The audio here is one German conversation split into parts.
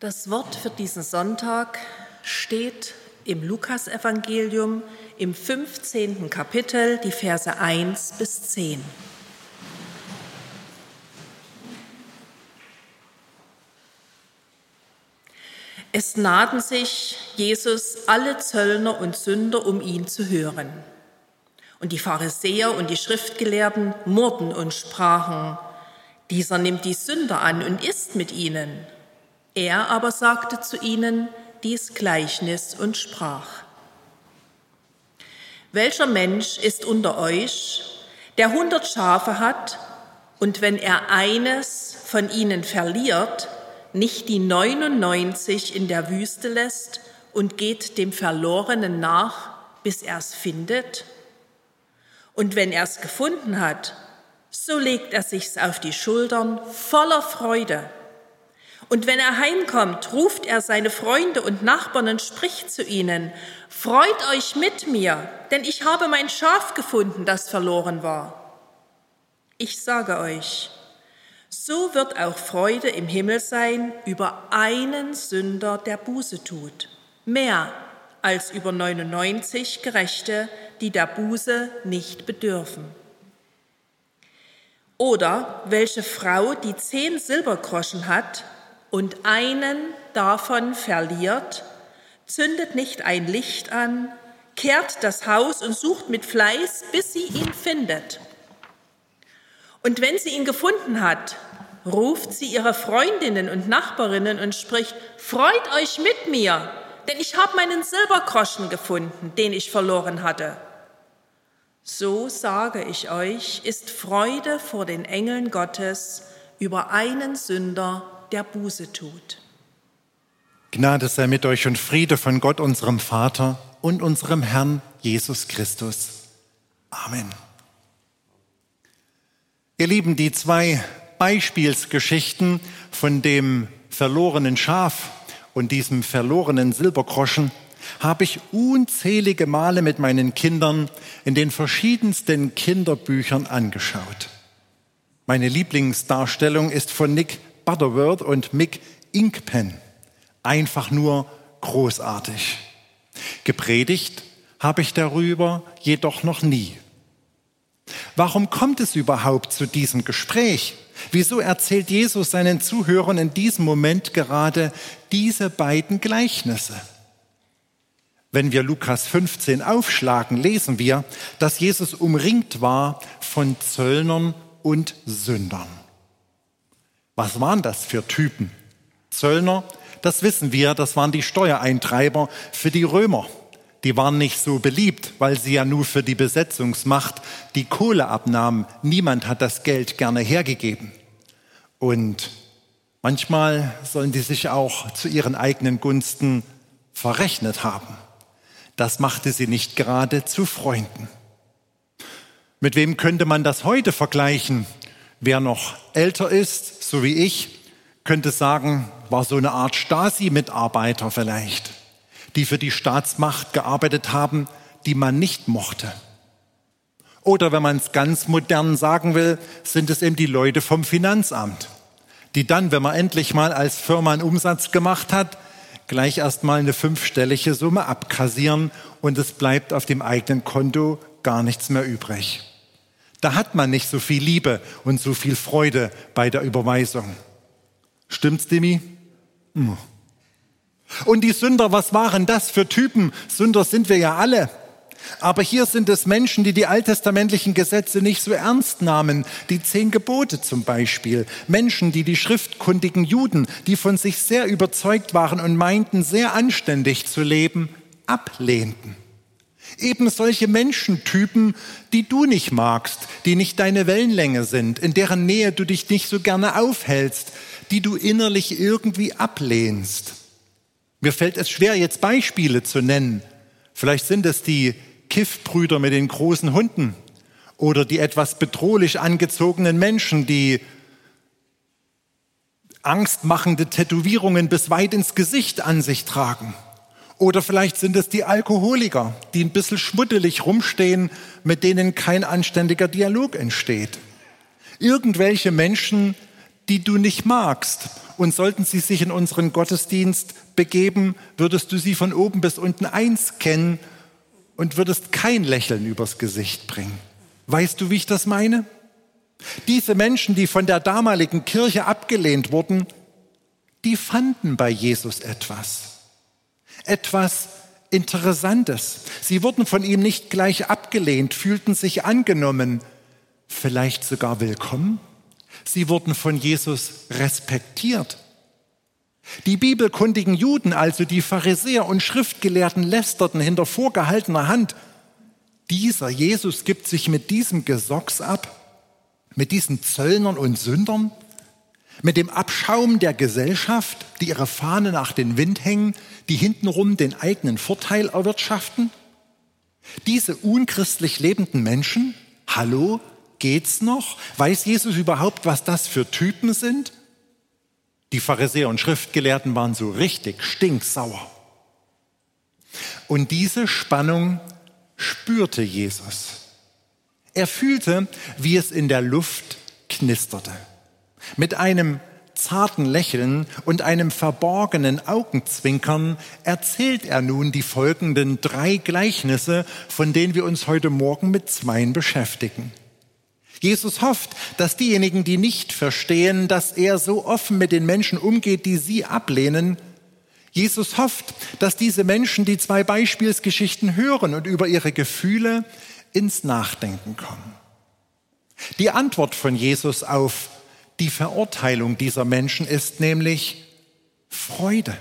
Das Wort für diesen Sonntag steht im Lukasevangelium im 15. Kapitel, die Verse 1 bis 10. Es nahten sich Jesus alle Zöllner und Sünder, um ihn zu hören. Und die Pharisäer und die Schriftgelehrten murrten und sprachen, dieser nimmt die Sünder an und isst mit ihnen. Er aber sagte zu ihnen dies Gleichnis und sprach, welcher Mensch ist unter euch, der hundert Schafe hat und wenn er eines von ihnen verliert, nicht die 99 in der Wüste lässt und geht dem Verlorenen nach, bis er es findet? Und wenn er es gefunden hat, so legt er sich's auf die Schultern voller Freude. Und wenn er heimkommt, ruft er seine Freunde und Nachbarn und spricht zu ihnen, Freut euch mit mir, denn ich habe mein Schaf gefunden, das verloren war. Ich sage euch, so wird auch Freude im Himmel sein über einen Sünder, der Buße tut, mehr als über 99 Gerechte, die der Buße nicht bedürfen. Oder welche Frau, die zehn Silbergroschen hat und einen davon verliert, zündet nicht ein Licht an, kehrt das Haus und sucht mit Fleiß, bis sie ihn findet. Und wenn sie ihn gefunden hat, ruft sie ihre Freundinnen und Nachbarinnen und spricht, Freut euch mit mir, denn ich habe meinen Silbergroschen gefunden, den ich verloren hatte. So sage ich euch, ist Freude vor den Engeln Gottes über einen Sünder, der Buße tut. Gnade sei mit euch und Friede von Gott, unserem Vater und unserem Herrn Jesus Christus. Amen. Ihr Lieben, die zwei Beispielsgeschichten von dem verlorenen Schaf und diesem verlorenen Silbergroschen habe ich unzählige Male mit meinen Kindern in den verschiedensten Kinderbüchern angeschaut. Meine Lieblingsdarstellung ist von Nick Butterworth und Mick Inkpen. Einfach nur großartig. Gepredigt habe ich darüber jedoch noch nie. Warum kommt es überhaupt zu diesem Gespräch? Wieso erzählt Jesus seinen Zuhörern in diesem Moment gerade diese beiden Gleichnisse? Wenn wir Lukas 15 aufschlagen, lesen wir, dass Jesus umringt war von Zöllnern und Sündern. Was waren das für Typen? Zöllner, das wissen wir, das waren die Steuereintreiber für die Römer. Die waren nicht so beliebt, weil sie ja nur für die Besetzungsmacht die Kohle abnahmen. Niemand hat das Geld gerne hergegeben. Und manchmal sollen die sich auch zu ihren eigenen Gunsten verrechnet haben. Das machte sie nicht gerade zu Freunden. Mit wem könnte man das heute vergleichen? Wer noch älter ist, so wie ich, könnte sagen, war so eine Art Stasi-Mitarbeiter vielleicht, die für die Staatsmacht gearbeitet haben, die man nicht mochte. Oder wenn man es ganz modern sagen will, sind es eben die Leute vom Finanzamt, die dann, wenn man endlich mal als Firma einen Umsatz gemacht hat, gleich erstmal eine fünfstellige Summe abkassieren und es bleibt auf dem eigenen Konto gar nichts mehr übrig. Da hat man nicht so viel Liebe und so viel Freude bei der Überweisung. Stimmt's, Demi? Hm. Und die Sünder, was waren das für Typen? Sünder sind wir ja alle. Aber hier sind es Menschen, die die alttestamentlichen Gesetze nicht so ernst nahmen, die zehn Gebote zum Beispiel. Menschen, die die schriftkundigen Juden, die von sich sehr überzeugt waren und meinten, sehr anständig zu leben, ablehnten. Eben solche Menschentypen, die du nicht magst, die nicht deine Wellenlänge sind, in deren Nähe du dich nicht so gerne aufhältst, die du innerlich irgendwie ablehnst. Mir fällt es schwer, jetzt Beispiele zu nennen. Vielleicht sind es die Kiffbrüder mit den großen Hunden oder die etwas bedrohlich angezogenen Menschen, die angstmachende Tätowierungen bis weit ins Gesicht an sich tragen. Oder vielleicht sind es die Alkoholiker, die ein bisschen schmuddelig rumstehen, mit denen kein anständiger Dialog entsteht. Irgendwelche Menschen, die du nicht magst. Und sollten sie sich in unseren Gottesdienst begeben, würdest du sie von oben bis unten einscannen und würdest kein Lächeln übers Gesicht bringen. Weißt du, wie ich das meine? Diese Menschen, die von der damaligen Kirche abgelehnt wurden, die fanden bei Jesus etwas. Etwas Interessantes. Sie wurden von ihm nicht gleich abgelehnt, fühlten sich angenommen, vielleicht sogar willkommen. Sie wurden von Jesus respektiert. Die bibelkundigen Juden, also die Pharisäer und Schriftgelehrten, lästerten hinter vorgehaltener Hand. Dieser Jesus gibt sich mit diesem Gesocks ab, mit diesen Zöllnern und Sündern, mit dem Abschaum der Gesellschaft, die ihre Fahne nach den Wind hängen, die hintenrum den eigenen Vorteil erwirtschaften. Diese unchristlich lebenden Menschen, hallo, geht's noch? Weiß Jesus überhaupt, was das für Typen sind? Die Pharisäer und Schriftgelehrten waren so richtig stinksauer. Und diese Spannung spürte Jesus. Er fühlte, wie es in der Luft knisterte. Mit einem zarten Lächeln und einem verborgenen Augenzwinkern erzählt er nun die folgenden drei Gleichnisse, von denen wir uns heute Morgen mit zweien beschäftigen. Jesus hofft, dass diejenigen, die nicht verstehen, dass er so offen mit den Menschen umgeht, die sie ablehnen, Jesus hofft, dass diese Menschen die zwei Beispielsgeschichten hören und über ihre Gefühle ins Nachdenken kommen. Die Antwort von Jesus auf die Verurteilung dieser Menschen ist nämlich Freude.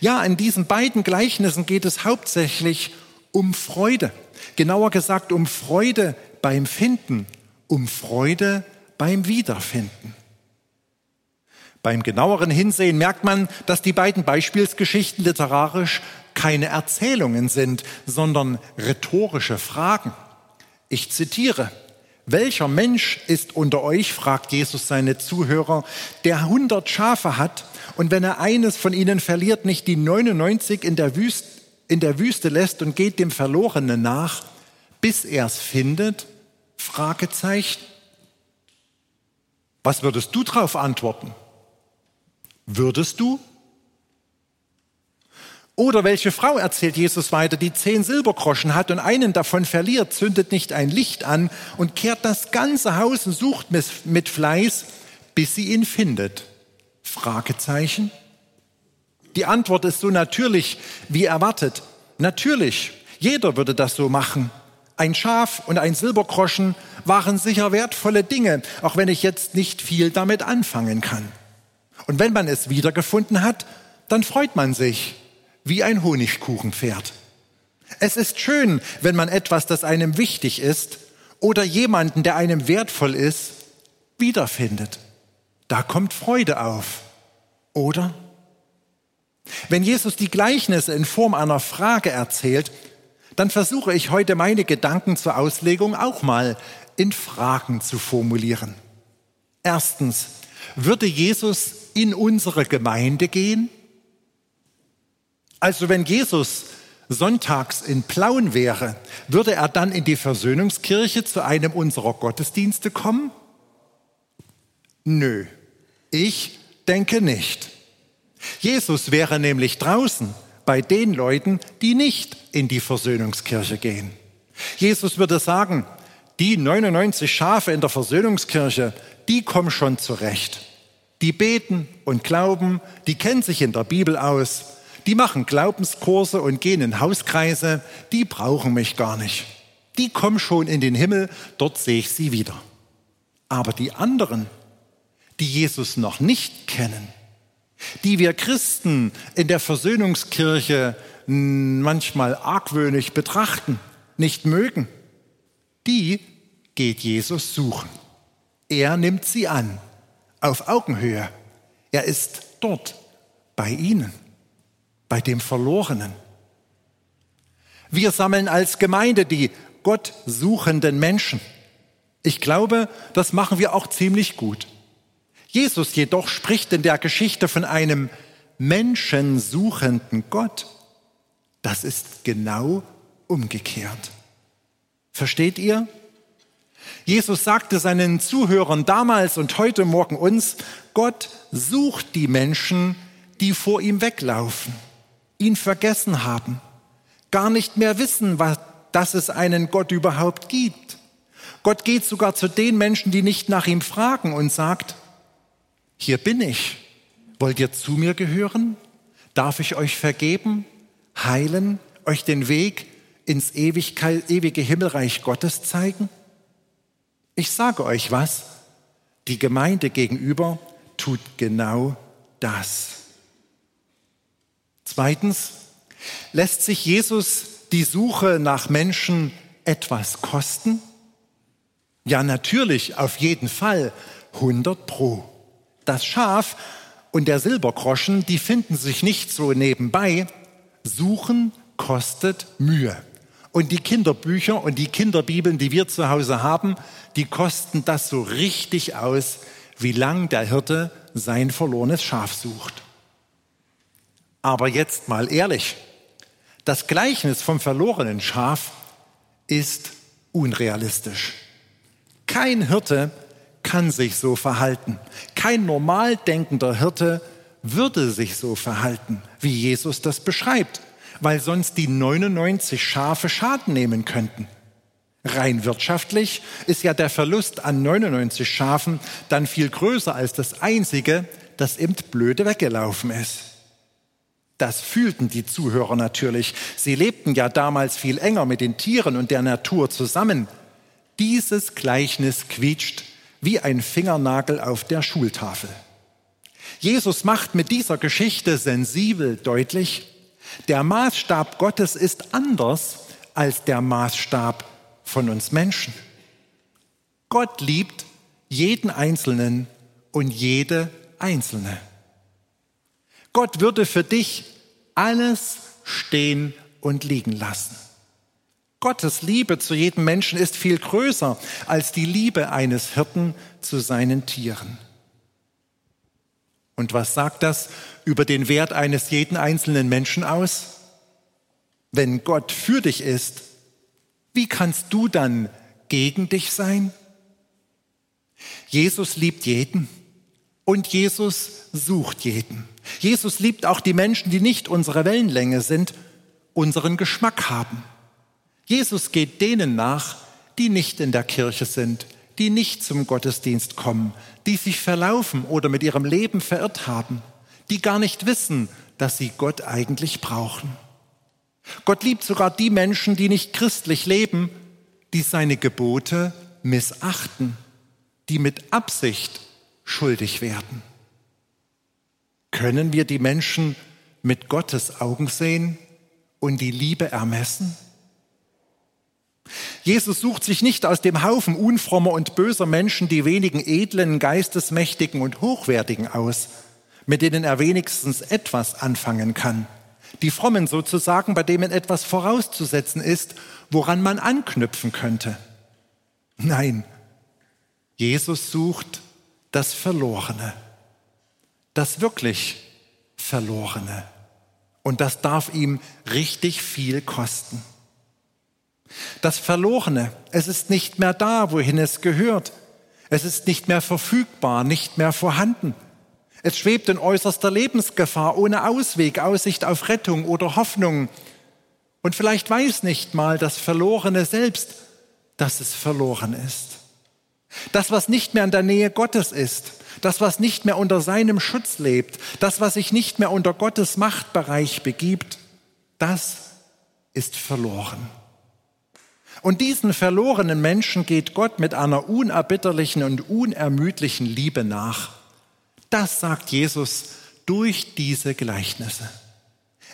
Ja, in diesen beiden Gleichnissen geht es hauptsächlich um Freude. Genauer gesagt um Freude beim Finden, um Freude beim Wiederfinden. Beim genaueren Hinsehen merkt man, dass die beiden Beispielsgeschichten literarisch keine Erzählungen sind, sondern rhetorische Fragen. Ich zitiere, welcher Mensch ist unter euch, fragt Jesus seine Zuhörer, der hundert Schafe hat und wenn er eines von ihnen verliert, nicht die 99 in der, Wüste, in der Wüste lässt und geht dem Verlorenen nach, bis er es findet? Fragezeichen. Was würdest du darauf antworten? Würdest du? Oder welche Frau, erzählt Jesus weiter, die zehn Silbergroschen hat und einen davon verliert, zündet nicht ein Licht an und kehrt das ganze Haus und sucht mit Fleiß, bis sie ihn findet? Fragezeichen. Die Antwort ist so natürlich wie erwartet. Natürlich, jeder würde das so machen. Ein Schaf und ein Silbergroschen waren sicher wertvolle Dinge, auch wenn ich jetzt nicht viel damit anfangen kann. Und wenn man es wiedergefunden hat, dann freut man sich wie ein Honigkuchenpferd. Es ist schön, wenn man etwas, das einem wichtig ist oder jemanden, der einem wertvoll ist, wiederfindet. Da kommt Freude auf, oder? Wenn Jesus die Gleichnisse in Form einer Frage erzählt, dann versuche ich heute meine Gedanken zur Auslegung auch mal in Fragen zu formulieren. Erstens, würde Jesus in unsere Gemeinde gehen? Also wenn Jesus sonntags in Plauen wäre, würde er dann in die Versöhnungskirche zu einem unserer Gottesdienste kommen? Nö, ich denke nicht. Jesus wäre nämlich draußen bei den Leuten, die nicht in die Versöhnungskirche gehen. Jesus würde sagen, die 99 Schafe in der Versöhnungskirche, die kommen schon zurecht. Die beten und glauben, die kennen sich in der Bibel aus, die machen Glaubenskurse und gehen in Hauskreise, die brauchen mich gar nicht. Die kommen schon in den Himmel, dort sehe ich sie wieder. Aber die anderen, die Jesus noch nicht kennen, die wir Christen in der Versöhnungskirche manchmal argwöhnig betrachten, nicht mögen, die geht Jesus suchen. Er nimmt sie an, auf Augenhöhe. Er ist dort bei ihnen, bei dem Verlorenen. Wir sammeln als Gemeinde die Gott suchenden Menschen. Ich glaube, das machen wir auch ziemlich gut. Jesus jedoch spricht in der Geschichte von einem menschensuchenden Gott. Das ist genau umgekehrt. Versteht ihr? Jesus sagte seinen Zuhörern damals und heute Morgen uns, Gott sucht die Menschen, die vor ihm weglaufen, ihn vergessen haben, gar nicht mehr wissen, was, dass es einen Gott überhaupt gibt. Gott geht sogar zu den Menschen, die nicht nach ihm fragen und sagt, hier bin ich. Wollt ihr zu mir gehören? Darf ich euch vergeben, heilen, euch den Weg ins ewige Himmelreich Gottes zeigen? Ich sage euch was, die Gemeinde gegenüber tut genau das. Zweitens, lässt sich Jesus die Suche nach Menschen etwas kosten? Ja, natürlich, auf jeden Fall, 100 pro. Das Schaf und der Silbergroschen, die finden sich nicht so nebenbei. Suchen kostet Mühe. Und die Kinderbücher und die Kinderbibeln, die wir zu Hause haben, die kosten das so richtig aus, wie lang der Hirte sein verlorenes Schaf sucht. Aber jetzt mal ehrlich, das Gleichnis vom verlorenen Schaf ist unrealistisch. Kein Hirte kann sich so verhalten. Kein normal denkender Hirte würde sich so verhalten, wie Jesus das beschreibt, weil sonst die 99 Schafe Schaden nehmen könnten. Rein wirtschaftlich ist ja der Verlust an 99 Schafen dann viel größer als das einzige, das eben blöde weggelaufen ist. Das fühlten die Zuhörer natürlich. Sie lebten ja damals viel enger mit den Tieren und der Natur zusammen. Dieses Gleichnis quietscht wie ein Fingernagel auf der Schultafel. Jesus macht mit dieser Geschichte sensibel deutlich, der Maßstab Gottes ist anders als der Maßstab von uns Menschen. Gott liebt jeden Einzelnen und jede Einzelne. Gott würde für dich alles stehen und liegen lassen. Gottes Liebe zu jedem Menschen ist viel größer als die Liebe eines Hirten zu seinen Tieren. Und was sagt das über den Wert eines jeden einzelnen Menschen aus? Wenn Gott für dich ist, wie kannst du dann gegen dich sein? Jesus liebt jeden und Jesus sucht jeden. Jesus liebt auch die Menschen, die nicht unsere Wellenlänge sind, unseren Geschmack haben. Jesus geht denen nach, die nicht in der Kirche sind, die nicht zum Gottesdienst kommen, die sich verlaufen oder mit ihrem Leben verirrt haben, die gar nicht wissen, dass sie Gott eigentlich brauchen. Gott liebt sogar die Menschen, die nicht christlich leben, die seine Gebote missachten, die mit Absicht schuldig werden. Können wir die Menschen mit Gottes Augen sehen und die Liebe ermessen? Jesus sucht sich nicht aus dem Haufen unfrommer und böser Menschen die wenigen edlen, geistesmächtigen und hochwertigen aus, mit denen er wenigstens etwas anfangen kann die Frommen sozusagen, bei denen etwas vorauszusetzen ist, woran man anknüpfen könnte. Nein, Jesus sucht das Verlorene, das wirklich Verlorene. Und das darf ihm richtig viel kosten. Das Verlorene, es ist nicht mehr da, wohin es gehört. Es ist nicht mehr verfügbar, nicht mehr vorhanden. Es schwebt in äußerster Lebensgefahr, ohne Ausweg, Aussicht auf Rettung oder Hoffnung. Und vielleicht weiß nicht mal das Verlorene selbst, dass es verloren ist. Das, was nicht mehr in der Nähe Gottes ist, das, was nicht mehr unter seinem Schutz lebt, das, was sich nicht mehr unter Gottes Machtbereich begibt, das ist verloren. Und diesen verlorenen Menschen geht Gott mit einer unerbitterlichen und unermüdlichen Liebe nach. Das sagt Jesus durch diese Gleichnisse.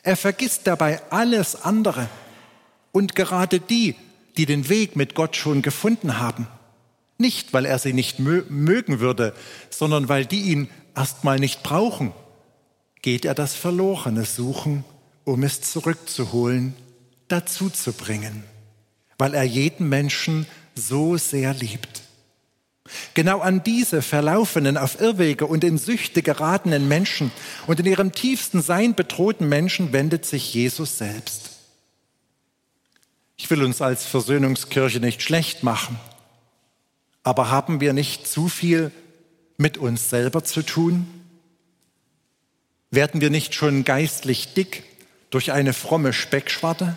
Er vergisst dabei alles andere und gerade die, die den Weg mit Gott schon gefunden haben. Nicht, weil er sie nicht mögen würde, sondern weil die ihn erstmal nicht brauchen, geht er das Verlorene suchen, um es zurückzuholen, dazu zu bringen, weil er jeden Menschen so sehr liebt. Genau an diese verlaufenen, auf Irrwege und in Süchte geratenen Menschen und in ihrem tiefsten Sein bedrohten Menschen wendet sich Jesus selbst. Ich will uns als Versöhnungskirche nicht schlecht machen. Aber haben wir nicht zu viel mit uns selber zu tun? Werden wir nicht schon geistlich dick durch eine fromme Speckschwarte?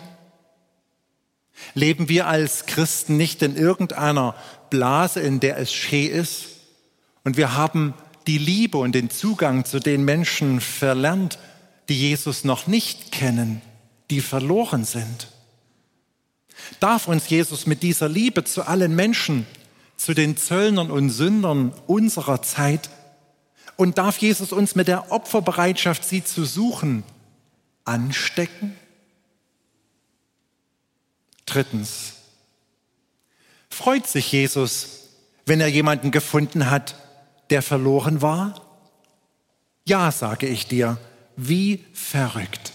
Leben wir als Christen nicht in irgendeiner Blase, in der es schee ist? Und wir haben die Liebe und den Zugang zu den Menschen verlernt, die Jesus noch nicht kennen, die verloren sind. Darf uns Jesus mit dieser Liebe zu allen Menschen, zu den Zöllnern und Sündern unserer Zeit und darf Jesus uns mit der Opferbereitschaft, sie zu suchen, anstecken? Drittens, freut sich Jesus, wenn er jemanden gefunden hat, der verloren war? Ja, sage ich dir, wie verrückt.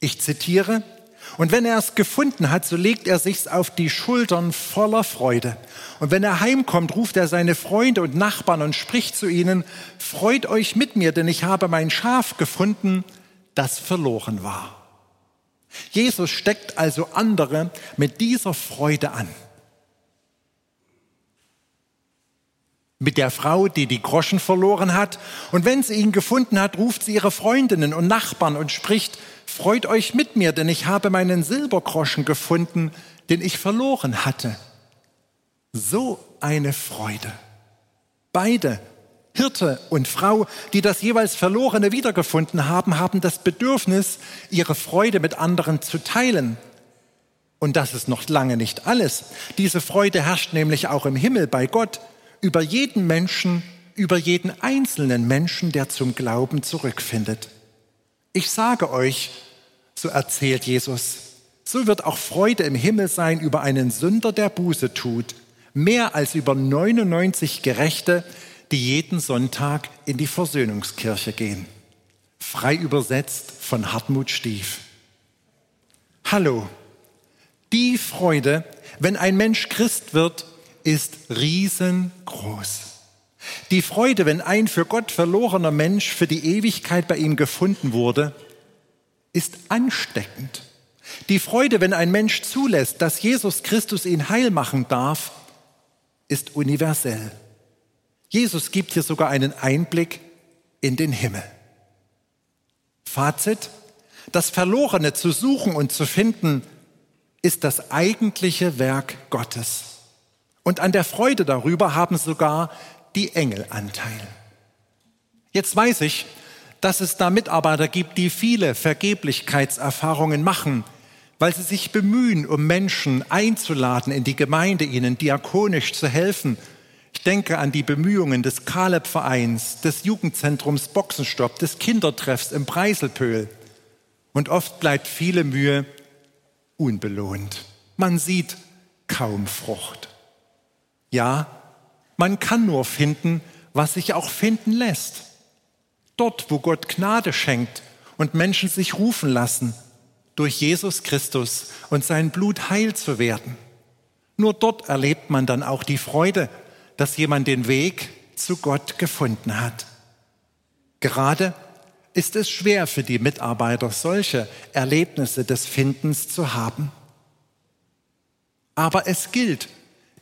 Ich zitiere, und wenn er es gefunden hat, so legt er sich's auf die Schultern voller Freude. Und wenn er heimkommt, ruft er seine Freunde und Nachbarn und spricht zu ihnen, freut euch mit mir, denn ich habe mein Schaf gefunden, das verloren war. Jesus steckt also andere mit dieser Freude an. Mit der Frau, die die Groschen verloren hat. Und wenn sie ihn gefunden hat, ruft sie ihre Freundinnen und Nachbarn und spricht, freut euch mit mir, denn ich habe meinen Silbergroschen gefunden, den ich verloren hatte. So eine Freude. Beide Hirte und Frau, die das jeweils Verlorene wiedergefunden haben, haben das Bedürfnis, ihre Freude mit anderen zu teilen. Und das ist noch lange nicht alles. Diese Freude herrscht nämlich auch im Himmel bei Gott über jeden Menschen, über jeden einzelnen Menschen, der zum Glauben zurückfindet. Ich sage euch, so erzählt Jesus, so wird auch Freude im Himmel sein über einen Sünder, der Buße tut, mehr als über 99 Gerechte, die jeden Sonntag in die Versöhnungskirche gehen. Frei übersetzt von Hartmut Stief. Hallo, die Freude, wenn ein Mensch Christ wird, ist riesengroß. Die Freude, wenn ein für Gott verlorener Mensch für die Ewigkeit bei ihm gefunden wurde, ist ansteckend. Die Freude, wenn ein Mensch zulässt, dass Jesus Christus ihn heil machen darf, ist universell. Jesus gibt hier sogar einen Einblick in den Himmel. Fazit, das Verlorene zu suchen und zu finden, ist das eigentliche Werk Gottes. Und an der Freude darüber haben sogar die Engel Anteil. Jetzt weiß ich, dass es da Mitarbeiter gibt, die viele Vergeblichkeitserfahrungen machen, weil sie sich bemühen, um Menschen einzuladen in die Gemeinde, ihnen diakonisch zu helfen ich denke an die Bemühungen des Kaleb-Vereins, des Jugendzentrums Boxenstopp, des Kindertreffs im Preiselpöhl. Und oft bleibt viele Mühe unbelohnt. Man sieht kaum Frucht. Ja, man kann nur finden, was sich auch finden lässt. Dort, wo Gott Gnade schenkt und Menschen sich rufen lassen, durch Jesus Christus und sein Blut heil zu werden. Nur dort erlebt man dann auch die Freude dass jemand den Weg zu Gott gefunden hat. Gerade ist es schwer für die Mitarbeiter, solche Erlebnisse des Findens zu haben. Aber es gilt,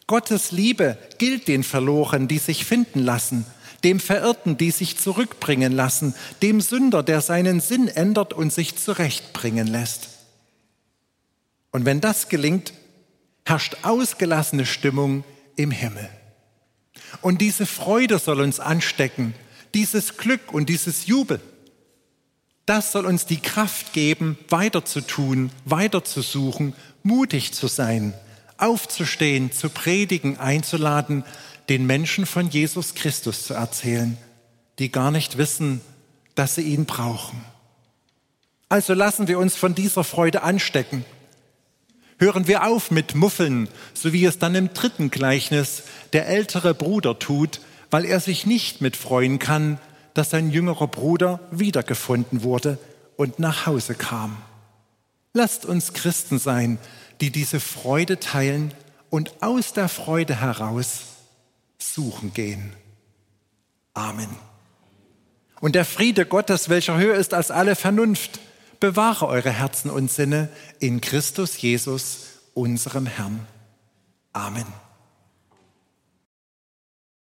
Gottes Liebe gilt den Verlorenen, die sich finden lassen, dem Verirrten, die sich zurückbringen lassen, dem Sünder, der seinen Sinn ändert und sich zurechtbringen lässt. Und wenn das gelingt, herrscht ausgelassene Stimmung im Himmel. Und diese Freude soll uns anstecken, dieses Glück und dieses Jubel. Das soll uns die Kraft geben, weiter zu tun, weiter zu suchen, mutig zu sein, aufzustehen, zu predigen, einzuladen, den Menschen von Jesus Christus zu erzählen, die gar nicht wissen, dass sie ihn brauchen. Also lassen wir uns von dieser Freude anstecken Hören wir auf mit Muffeln, so wie es dann im dritten Gleichnis der ältere Bruder tut, weil er sich nicht mitfreuen kann, dass sein jüngerer Bruder wiedergefunden wurde und nach Hause kam. Lasst uns Christen sein, die diese Freude teilen und aus der Freude heraus suchen gehen. Amen. Und der Friede Gottes, welcher höher ist als alle Vernunft, bewahre eure Herzen und Sinne in Christus Jesus, unserem Herrn. Amen.